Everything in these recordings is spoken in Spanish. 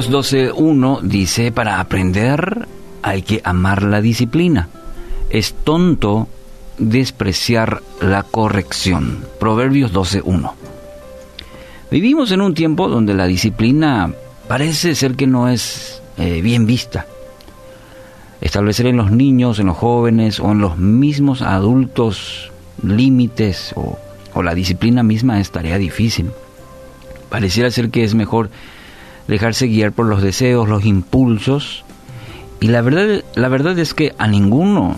Proverbios 12.1 dice, para aprender hay que amar la disciplina. Es tonto despreciar la corrección. Proverbios 12.1. Vivimos en un tiempo donde la disciplina parece ser que no es eh, bien vista. Establecer en los niños, en los jóvenes o en los mismos adultos límites o la disciplina misma es tarea difícil. Pareciera ser que es mejor dejarse guiar por los deseos, los impulsos. Y la verdad, la verdad es que a ninguno,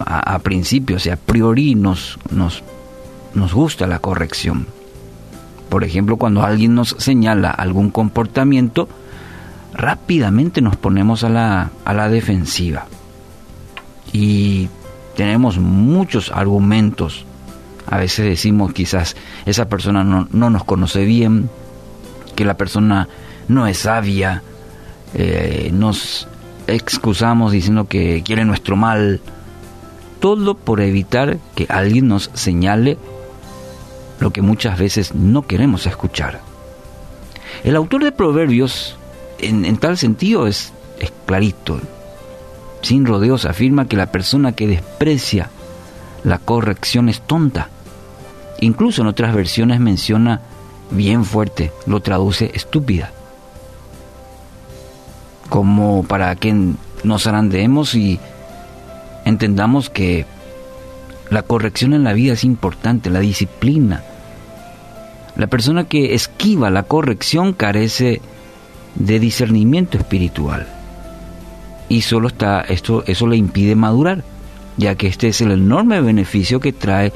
a, principio, o sea, a priori, nos, nos, nos gusta la corrección. Por ejemplo, cuando alguien nos señala algún comportamiento, rápidamente nos ponemos a la, a la defensiva. Y tenemos muchos argumentos. A veces decimos quizás esa persona no, no nos conoce bien, que la persona no es sabia, eh, nos excusamos diciendo que quiere nuestro mal, todo por evitar que alguien nos señale lo que muchas veces no queremos escuchar. El autor de Proverbios, en, tal sentido, es, es clarito. Sin rodeos afirma que la persona que desprecia la corrección es tonta. Incluso en otras versiones menciona bien fuerte, lo traduce estúpida como para que nos arandemos y entendamos que la corrección en la vida es importante, la disciplina. La persona que esquiva la corrección carece de discernimiento espiritual. Y solo está esto eso le impide madurar, ya que este es el enorme beneficio que trae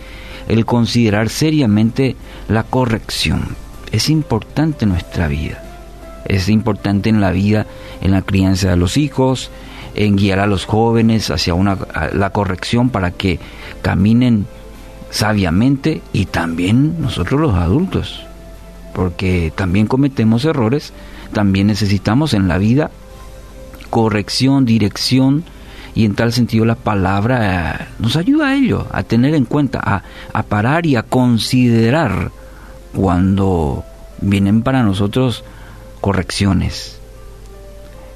el considerar seriamente la corrección. Es importante en nuestra vida es importante en la vida, en la crianza de los hijos, en guiar a los jóvenes hacia una, la corrección para que caminen sabiamente y también nosotros los adultos, porque también cometemos errores, también necesitamos en la vida corrección, dirección, y en tal sentido la palabra eh, nos ayuda a ello, a tener en cuenta, a, a parar y a considerar cuando vienen para nosotros correcciones.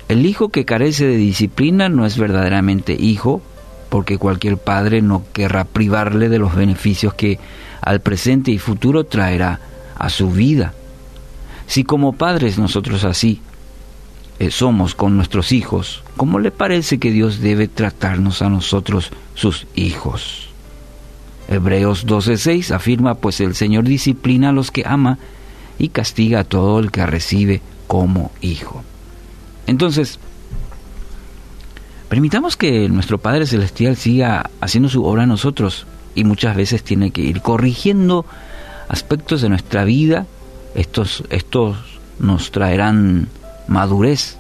El hijo que carece de disciplina no es verdaderamente hijo, porque cualquier padre no querrá privarle de los beneficios que al presente y futuro traerá a su vida. Si como padres nosotros así eh, somos con nuestros hijos, ¿cómo le parece que Dios debe tratarnos a nosotros, sus hijos? Hebreos 12:6 afirma, pues el Señor disciplina a los que ama y castiga a todo el que recibe como hijo. Entonces, permitamos que nuestro Padre Celestial siga haciendo su obra a nosotros y muchas veces tiene que ir corrigiendo aspectos de nuestra vida. Estos, estos nos traerán madurez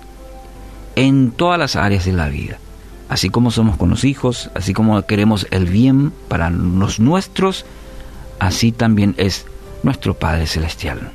en todas las áreas de la vida. Así como somos con los hijos, así como queremos el bien para los nuestros, así también es nuestro Padre Celestial.